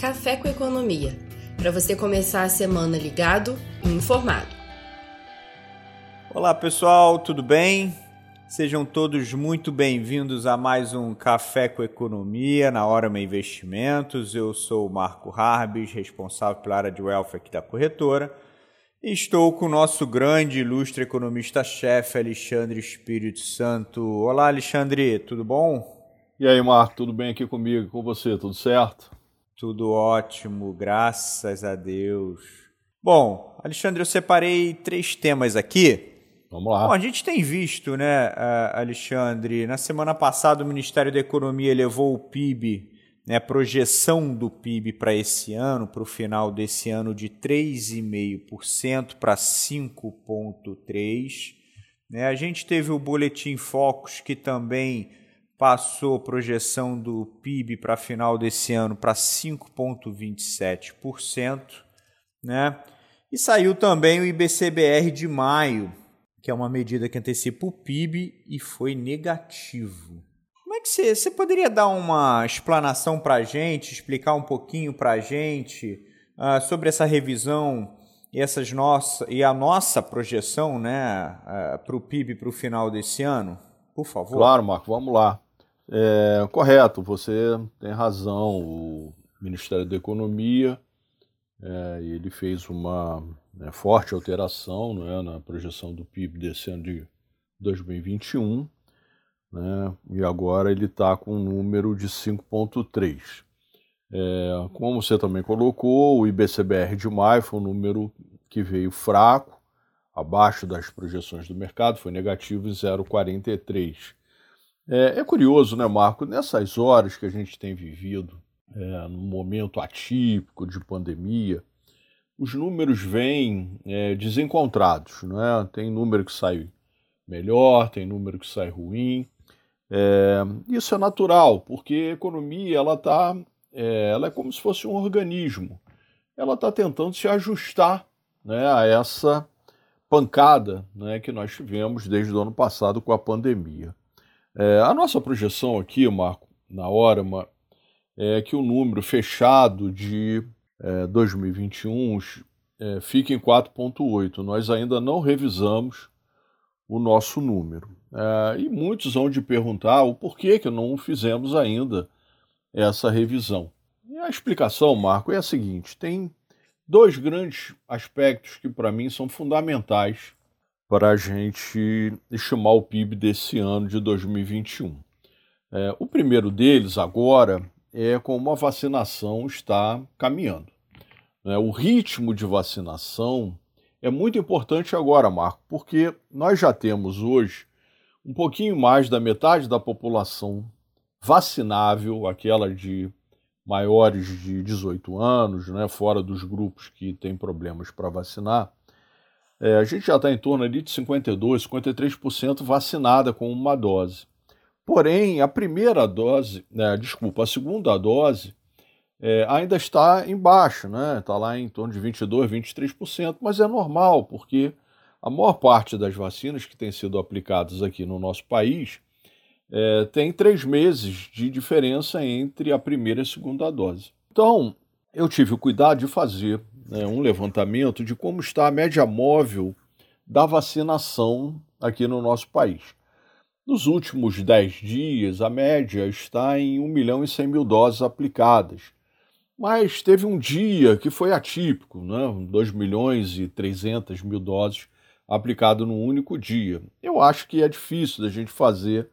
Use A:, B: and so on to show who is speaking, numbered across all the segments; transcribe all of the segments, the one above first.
A: Café com Economia, para você começar a semana ligado e informado.
B: Olá pessoal, tudo bem? Sejam todos muito bem-vindos a mais um Café com Economia na Hora Investimentos. Eu sou o Marco Harbis, responsável pela área de wealth aqui da corretora. E estou com o nosso grande ilustre economista-chefe, Alexandre Espírito Santo. Olá, Alexandre, tudo bom?
C: E aí, Marco, tudo bem aqui comigo, com você, tudo certo?
B: Tudo ótimo, graças a Deus. Bom, Alexandre, eu separei três temas aqui.
C: Vamos lá.
B: Bom, a gente tem visto, né, Alexandre, na semana passada o Ministério da Economia elevou o PIB, né, a projeção do PIB para esse ano, para o final desse ano, de 3,5% para 5,3%. Né? A gente teve o Boletim Focus, que também passou a projeção do PIB para final desse ano para 5,27%, né? E saiu também o IBCBR de maio, que é uma medida que antecipa o PIB e foi negativo. Como é que você, você poderia dar uma explanação para a gente, explicar um pouquinho para a gente uh, sobre essa revisão e, essas nossa, e a nossa projeção né, uh, para o PIB para o final desse ano? Por favor.
C: Claro, Marco, vamos lá. É, correto, você tem razão. O Ministério da Economia é, ele fez uma né, forte alteração né, na projeção do PIB desse ano de 2021, né, e agora ele está com um número de 5,3. É, como você também colocou, o IBCBR de maio foi um número que veio fraco, abaixo das projeções do mercado, foi negativo em 0,43. É, é, curioso, né, Marco? Nessas horas que a gente tem vivido, é, num momento atípico de pandemia, os números vêm é, desencontrados, não é? Tem número que sai melhor, tem número que sai ruim. É, isso é natural, porque a economia ela tá, é, ela é como se fosse um organismo. Ela está tentando se ajustar né, a essa pancada né, que nós tivemos desde o ano passado com a pandemia. É, a nossa projeção aqui, Marco, na hora, é que o número fechado de é, 2021 é, fique em 4,8. Nós ainda não revisamos o nosso número. É, e muitos vão de perguntar o porquê que não fizemos ainda essa revisão. E a explicação, Marco, é a seguinte: tem dois grandes aspectos que para mim são fundamentais para a gente estimar o PIB desse ano de 2021. É, o primeiro deles, agora, é como a vacinação está caminhando. É, o ritmo de vacinação é muito importante agora, Marco, porque nós já temos hoje um pouquinho mais da metade da população vacinável, aquela de maiores de 18 anos, né, fora dos grupos que têm problemas para vacinar, é, a gente já está em torno ali de 52%, 53% vacinada com uma dose. Porém, a primeira dose, né, desculpa, a segunda dose é, ainda está em baixo, né? Está lá em torno de 22%, 23%, mas é normal, porque a maior parte das vacinas que têm sido aplicadas aqui no nosso país é, tem três meses de diferença entre a primeira e a segunda dose. Então, eu tive o cuidado de fazer né, um levantamento de como está a média móvel da vacinação aqui no nosso país. Nos últimos 10 dias, a média está em 1 milhão e 100 mil doses aplicadas. Mas teve um dia que foi atípico, né? 2 milhões e 300 mil doses aplicado num único dia. Eu acho que é difícil da gente fazer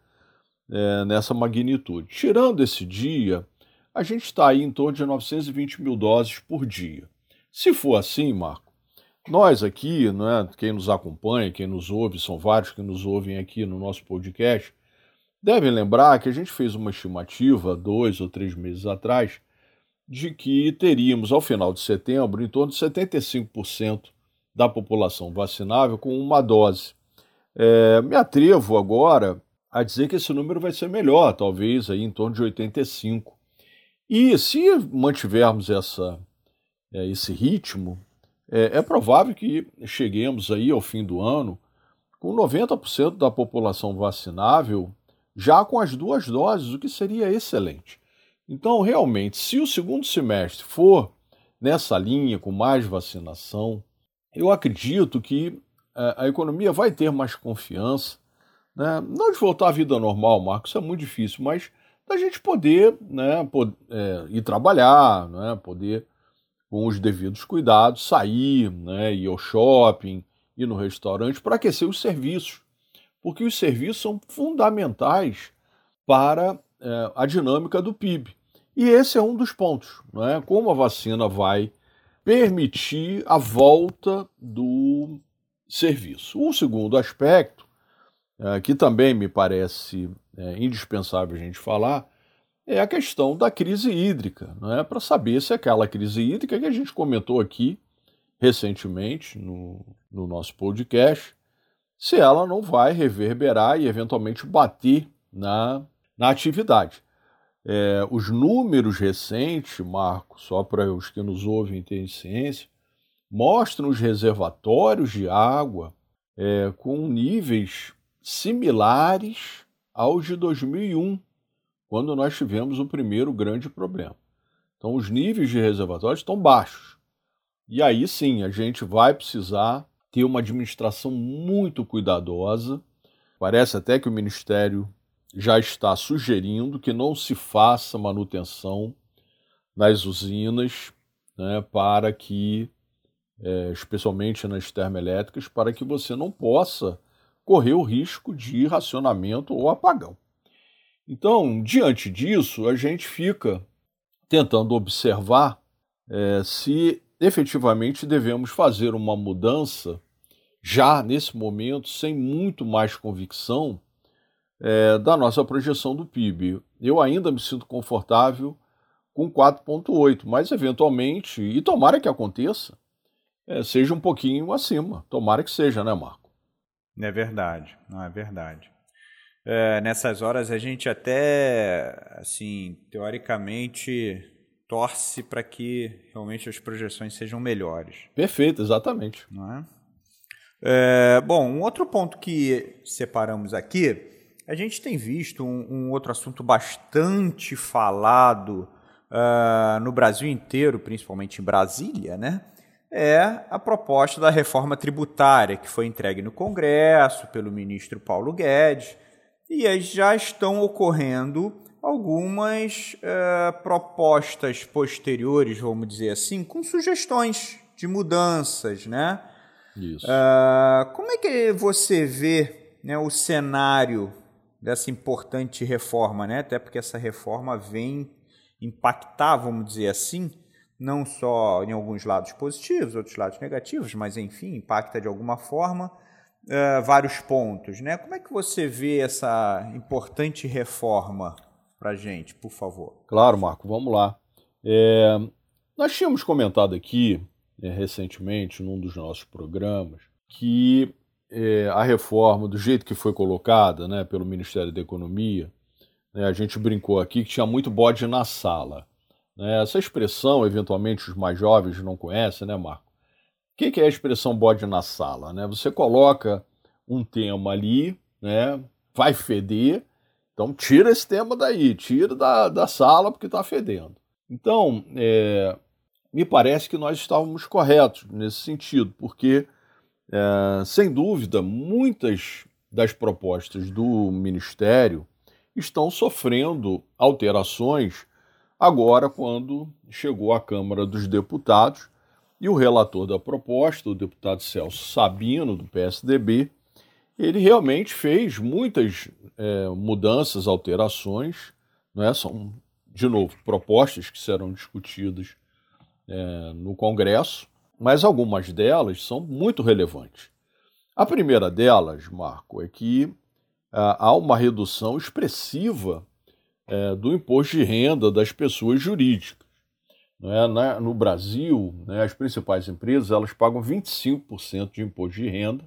C: é, nessa magnitude. Tirando esse dia, a gente está aí em torno de 920 mil doses por dia. Se for assim, Marco, nós aqui, né, quem nos acompanha, quem nos ouve, são vários que nos ouvem aqui no nosso podcast, devem lembrar que a gente fez uma estimativa dois ou três meses atrás de que teríamos, ao final de setembro, em torno de 75% da população vacinável com uma dose. É, me atrevo agora a dizer que esse número vai ser melhor, talvez aí em torno de 85%. E se mantivermos essa é, esse ritmo, é, é, provável que cheguemos aí ao fim do ano com 90% da população vacinável já com as duas doses, o que seria excelente. Então, realmente, se o segundo semestre for nessa linha, com mais vacinação, eu acredito que é, a economia vai ter mais confiança. Né? Não de voltar à vida normal, Marcos, é muito difícil, mas da gente poder, né, poder é, ir trabalhar, né, poder, com os devidos cuidados, sair, né, ir ao shopping, ir no restaurante para aquecer os serviços. Porque os serviços são fundamentais para é, a dinâmica do PIB. E esse é um dos pontos, né? como a vacina vai permitir a volta do serviço. O segundo aspecto, é, que também me parece é, indispensável a gente falar, é a questão da crise hídrica, é para saber se aquela crise hídrica que a gente comentou aqui recentemente no, no nosso podcast, se ela não vai reverberar e eventualmente bater na, na atividade. É, os números recentes, Marco, só para os que nos ouvem terem ciência, mostram os reservatórios de água é, com níveis similares aos de 2001, quando nós tivemos o primeiro grande problema. Então, os níveis de reservatórios estão baixos. E aí sim, a gente vai precisar ter uma administração muito cuidadosa. Parece até que o Ministério já está sugerindo que não se faça manutenção nas usinas né, para que, é, especialmente nas termoelétricas, para que você não possa correr o risco de racionamento ou apagão. Então, diante disso, a gente fica tentando observar é, se efetivamente devemos fazer uma mudança já nesse momento, sem muito mais convicção, é, da nossa projeção do PIB. Eu ainda me sinto confortável com 4,8, mas eventualmente, e tomara que aconteça, é, seja um pouquinho acima. Tomara que seja, né, Marco?
B: É verdade, não é verdade. É, nessas horas a gente até, assim, teoricamente torce para que realmente as projeções sejam melhores.
C: Perfeito, exatamente.
B: Não é? É, bom, um outro ponto que separamos aqui a gente tem visto um, um outro assunto bastante falado uh, no Brasil inteiro, principalmente em Brasília, né? É a proposta da reforma tributária que foi entregue no Congresso pelo ministro Paulo Guedes e já estão ocorrendo algumas uh, propostas posteriores, vamos dizer assim, com sugestões de mudanças, né?
C: Isso.
B: Uh, como é que você vê né, o cenário dessa importante reforma, né? Até porque essa reforma vem impactar, vamos dizer assim, não só em alguns lados positivos, outros lados negativos, mas enfim, impacta de alguma forma uh, vários pontos, né? Como é que você vê essa importante reforma para gente, por favor?
C: Claro, Marco, vamos lá. É, nós tínhamos comentado aqui é, recentemente, num dos nossos programas, que é, a reforma do jeito que foi colocada né, pelo Ministério da Economia, né, a gente brincou aqui que tinha muito bode na sala. Né? Essa expressão, eventualmente, os mais jovens não conhecem, né, Marco? O que, que é a expressão bode na sala? Né? Você coloca um tema ali, né, vai feder, então tira esse tema daí, tira da, da sala porque está fedendo. Então, é, me parece que nós estávamos corretos nesse sentido, porque é, sem dúvida, muitas das propostas do Ministério estão sofrendo alterações agora, quando chegou à Câmara dos Deputados e o relator da proposta, o deputado Celso Sabino, do PSDB, ele realmente fez muitas é, mudanças, alterações, não é? são, de novo, propostas que serão discutidas é, no Congresso, mas algumas delas são muito relevantes. A primeira delas, Marco, é que ah, há uma redução expressiva é, do imposto de renda das pessoas jurídicas. É? Na, no Brasil, né, as principais empresas elas pagam 25% de imposto de renda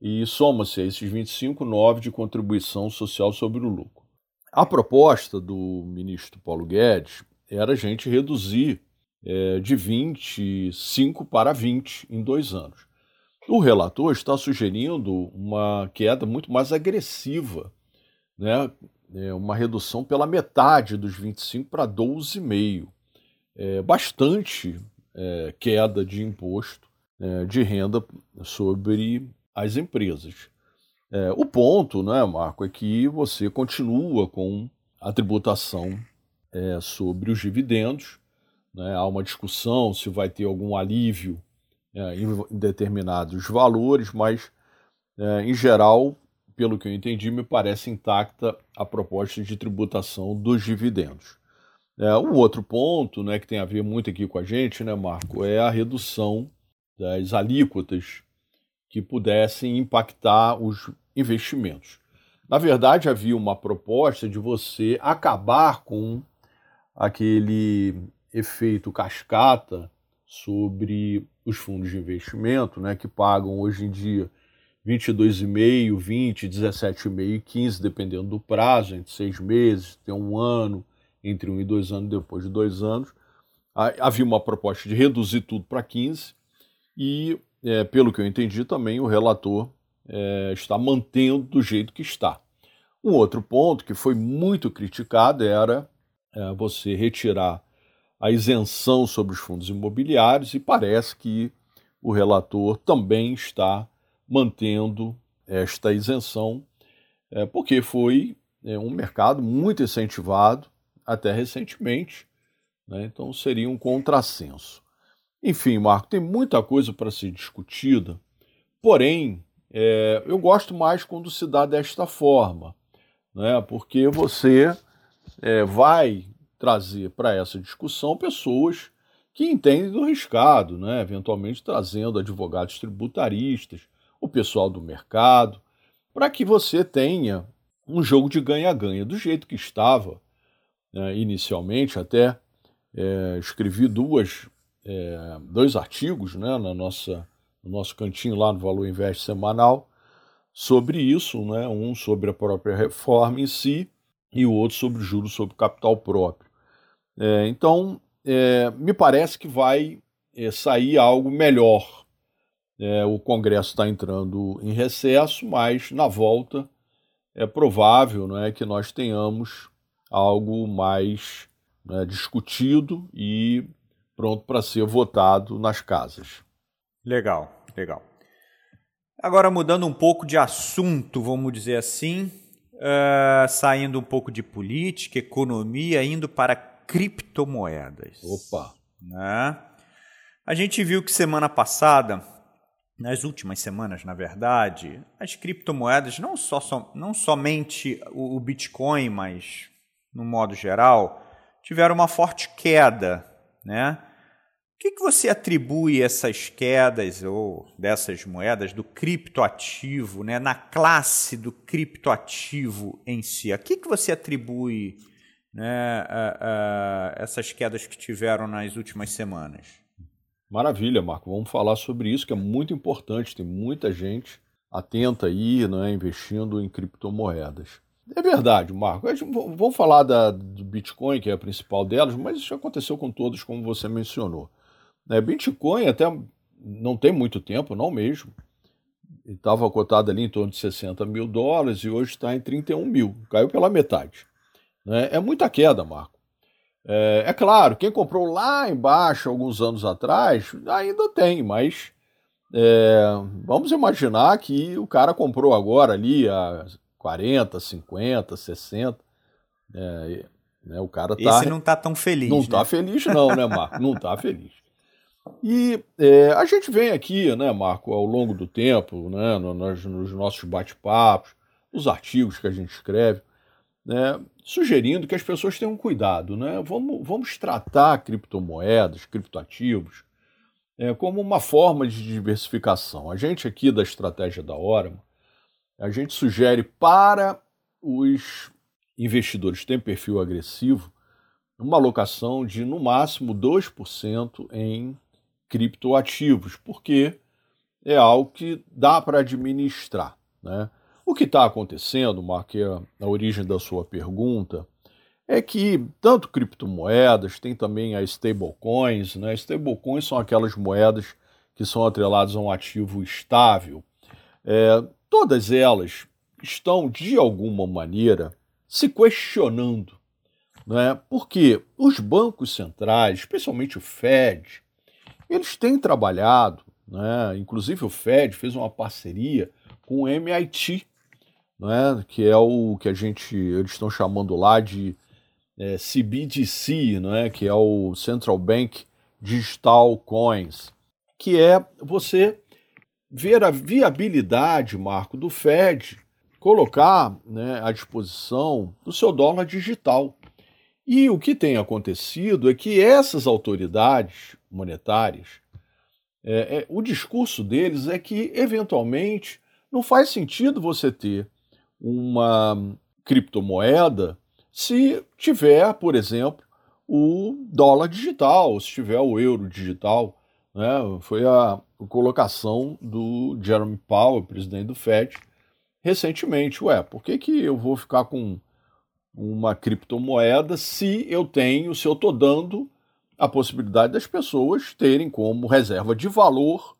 C: e soma-se a esses 25, 9 de contribuição social sobre o lucro. A proposta do ministro Paulo Guedes era a gente reduzir é, de 25 para 20 em dois anos. O relator está sugerindo uma queda muito mais agressiva, né, é, uma redução pela metade dos 25 para 12,5. É, bastante é, queda de imposto é, de renda sobre as empresas. É, o ponto, né, Marco, é que você continua com a tributação é, sobre os dividendos. Né? Há uma discussão se vai ter algum alívio é, em determinados valores, mas, em geral, pelo que eu entendi, me parece intacta a proposta de tributação dos dividendos. É, outro ponto né, que tem a ver muito aqui com a gente, né, Marco, é a redução das alíquotas que pudessem impactar os investimentos. Na verdade, havia uma proposta de você acabar com aquele efeito cascata sobre os fundos de investimento, né, que pagam hoje em dia 22,5, 20, 17,5 e 15, dependendo do prazo, entre seis meses, tem um ano, entre um e dois anos, depois de dois anos. Havia uma proposta de reduzir tudo para 15 e, é, pelo que eu entendi, também o relator é, está mantendo do jeito que está. Um outro ponto que foi muito criticado era é, você retirar a isenção sobre os fundos imobiliários e parece que o relator também está mantendo esta isenção, é, porque foi é, um mercado muito incentivado até recentemente, né? então seria um contrassenso. Enfim, Marco, tem muita coisa para ser discutida, porém, é, eu gosto mais quando se dá desta forma, né? porque você é, vai trazer para essa discussão pessoas que entendem do riscado, né? eventualmente trazendo advogados tributaristas, o pessoal do mercado, para que você tenha um jogo de ganha-ganha, do jeito que estava né? inicialmente, até é, escrevi duas, é, dois artigos né? na nossa no nosso cantinho lá no Valor Invest semanal, sobre isso, né? um sobre a própria reforma em si e o outro sobre juros sobre capital próprio. É, então, é, me parece que vai é, sair algo melhor. É, o Congresso está entrando em recesso, mas na volta é provável né, que nós tenhamos algo mais né, discutido e pronto para ser votado nas casas.
B: Legal, legal. Agora mudando um pouco de assunto, vamos dizer assim, uh, saindo um pouco de política, economia, indo para criptomoedas.
C: Opa!
B: Né? A gente viu que semana passada, nas últimas semanas, na verdade, as criptomoedas, não, só, não somente o Bitcoin, mas no modo geral, tiveram uma forte queda, né? que, que você atribui essas quedas ou dessas moedas do criptoativo, né, na classe do criptoativo em si? A que, que você atribui né, a, a essas quedas que tiveram nas últimas semanas?
C: Maravilha, Marco. Vamos falar sobre isso, que é muito importante. Tem muita gente atenta aí, né, investindo em criptomoedas. É verdade, Marco. Vamos falar da, do Bitcoin, que é a principal delas, mas isso aconteceu com todos, como você mencionou. Né? Bitcoin até não tem muito tempo, não mesmo. Estava cotado ali em torno de 60 mil dólares e hoje está em 31 mil. Caiu pela metade. Né? É muita queda, Marco. É, é, claro, quem comprou lá embaixo alguns anos atrás ainda tem, mas é, vamos imaginar que o cara comprou agora ali a 40, 50, 60. É, né, o cara tá,
B: Esse não está tão feliz.
C: Não
B: está
C: né? feliz, não, né, Marco? Não está feliz. E é, a gente vem aqui, né, Marco, ao longo do tempo, né, nos, nos nossos bate-papos, nos artigos que a gente escreve, né, sugerindo que as pessoas tenham cuidado. Né? Vamos, vamos tratar criptomoedas, criptoativos, é, como uma forma de diversificação. A gente aqui da estratégia da Orama, a gente sugere para os investidores que têm perfil agressivo uma alocação de no máximo 2% em criptoativos, porque é algo que dá para administrar. Né? O que está acontecendo, Mark, é a origem da sua pergunta, é que tanto criptomoedas, tem também as stablecoins, né? Stablecoins são aquelas moedas que são atreladas a um ativo estável. É, todas elas estão, de alguma maneira, se questionando. Né? Porque os bancos centrais, especialmente o Fed, eles têm trabalhado, né? inclusive o Fed fez uma parceria com o MIT, né? que é o que a gente, eles estão chamando lá de é, CBDC, né? que é o Central Bank Digital Coins, que é você ver a viabilidade, Marco, do Fed colocar né, à disposição do seu dólar digital. E o que tem acontecido é que essas autoridades monetárias, é, é, o discurso deles é que, eventualmente, não faz sentido você ter uma criptomoeda se tiver, por exemplo, o dólar digital, se tiver o euro digital. Né? Foi a colocação do Jeremy Powell, presidente do FED, recentemente. Ué, por que, que eu vou ficar com uma criptomoeda se eu tenho, se eu estou dando a possibilidade das pessoas terem como reserva de valor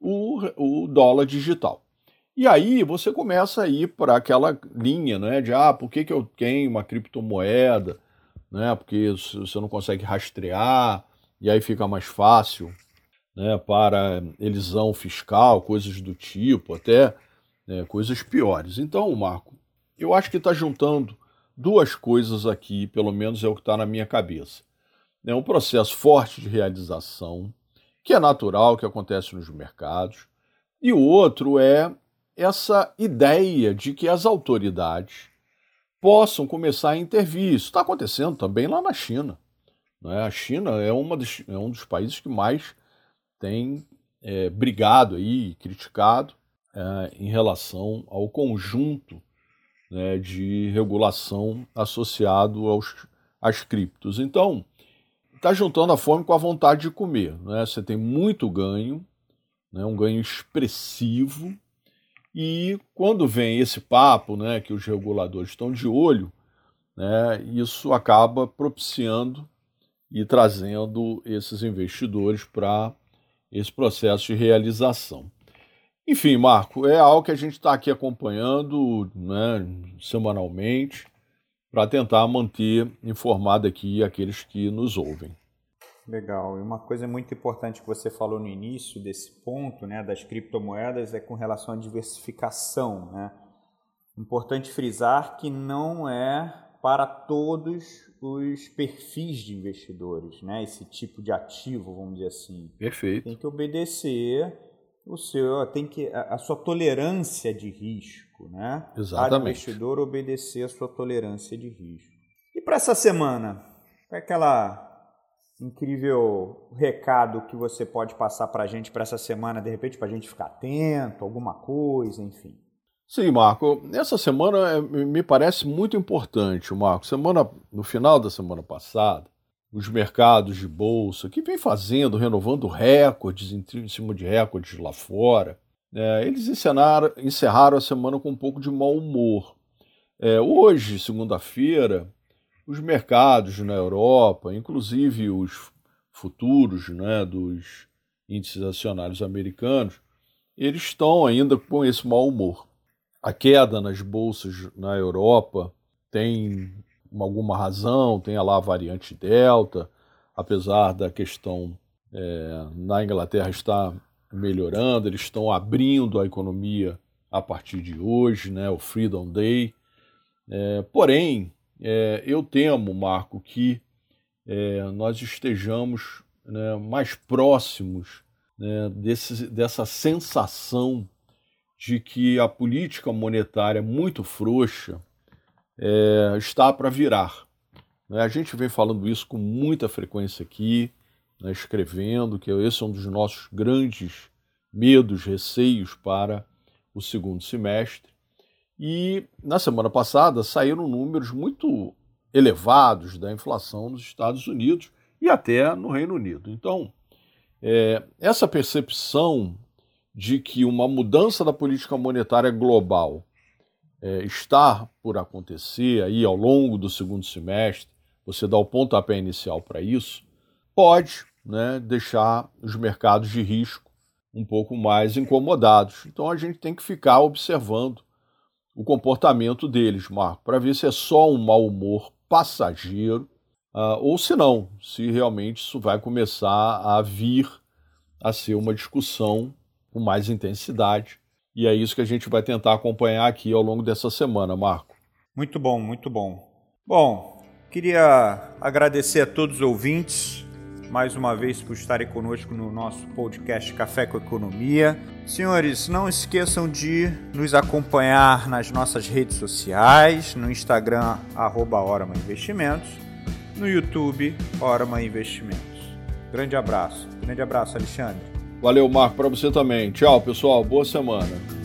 C: o, o dólar digital? E aí você começa a ir para aquela linha né, de ah, por que, que eu tenho uma criptomoeda? Né, porque você não consegue rastrear, e aí fica mais fácil né, para elisão fiscal, coisas do tipo, até né, coisas piores. Então, Marco, eu acho que está juntando duas coisas aqui, pelo menos é o que está na minha cabeça. É um processo forte de realização, que é natural, que acontece nos mercados, e o outro é essa ideia de que as autoridades possam começar a intervir. Isso está acontecendo também lá na China. Né? A China é, uma é um dos países que mais tem é, brigado aí, criticado é, em relação ao conjunto né, de regulação associado aos, às criptos. Então, está juntando a fome com a vontade de comer. Né? Você tem muito ganho, né, um ganho expressivo, e quando vem esse papo né, que os reguladores estão de olho, né, isso acaba propiciando e trazendo esses investidores para esse processo de realização. Enfim, Marco, é algo que a gente está aqui acompanhando né, semanalmente para tentar manter informado aqui aqueles que nos ouvem.
B: Legal. E uma coisa muito importante que você falou no início desse ponto, né, das criptomoedas, é com relação à diversificação, né? Importante frisar que não é para todos os perfis de investidores, né? Esse tipo de ativo, vamos dizer assim.
C: Perfeito.
B: Tem que obedecer o seu, tem que a, a sua tolerância de risco, né?
C: Exatamente.
B: Para o investidor obedecer a sua tolerância de risco. E para essa semana, é aquela incrível recado que você pode passar para a gente para essa semana, de repente, para a gente ficar atento, alguma coisa, enfim.
C: Sim, Marco. Essa semana é, me parece muito importante, Marco. Semana, no final da semana passada, os mercados de bolsa, que vem fazendo, renovando recordes em cima de recordes lá fora, é, eles encenaram, encerraram a semana com um pouco de mau humor. É, hoje, segunda-feira, os mercados na Europa, inclusive os futuros né, dos índices acionários americanos, eles estão ainda com esse mau humor. A queda nas bolsas na Europa tem alguma razão, tem lá a variante Delta, apesar da questão é, na Inglaterra estar melhorando, eles estão abrindo a economia a partir de hoje, né, o Freedom Day. É, porém, é, eu temo, Marco, que é, nós estejamos né, mais próximos né, desse, dessa sensação de que a política monetária muito frouxa é, está para virar. Né? A gente vem falando isso com muita frequência aqui, né, escrevendo que esse é um dos nossos grandes medos, receios para o segundo semestre. E na semana passada saíram números muito elevados da inflação nos Estados Unidos e até no Reino Unido. Então, é, essa percepção de que uma mudança da política monetária global é, está por acontecer aí ao longo do segundo semestre, você dá o pontapé inicial para isso, pode né, deixar os mercados de risco um pouco mais incomodados. Então a gente tem que ficar observando o comportamento deles, Marco, para ver se é só um mau humor passageiro uh, ou se não, se realmente isso vai começar a vir a ser uma discussão com mais intensidade. E é isso que a gente vai tentar acompanhar aqui ao longo dessa semana, Marco.
B: Muito bom, muito bom. Bom, queria agradecer a todos os ouvintes mais uma vez por estarem conosco no nosso podcast Café com Economia. Senhores, não esqueçam de nos acompanhar nas nossas redes sociais, no Instagram, Orama Investimentos, no YouTube, Orama Investimentos. Grande abraço. Grande abraço, Alexandre.
C: Valeu, Marco, para você também. Tchau, pessoal. Boa semana.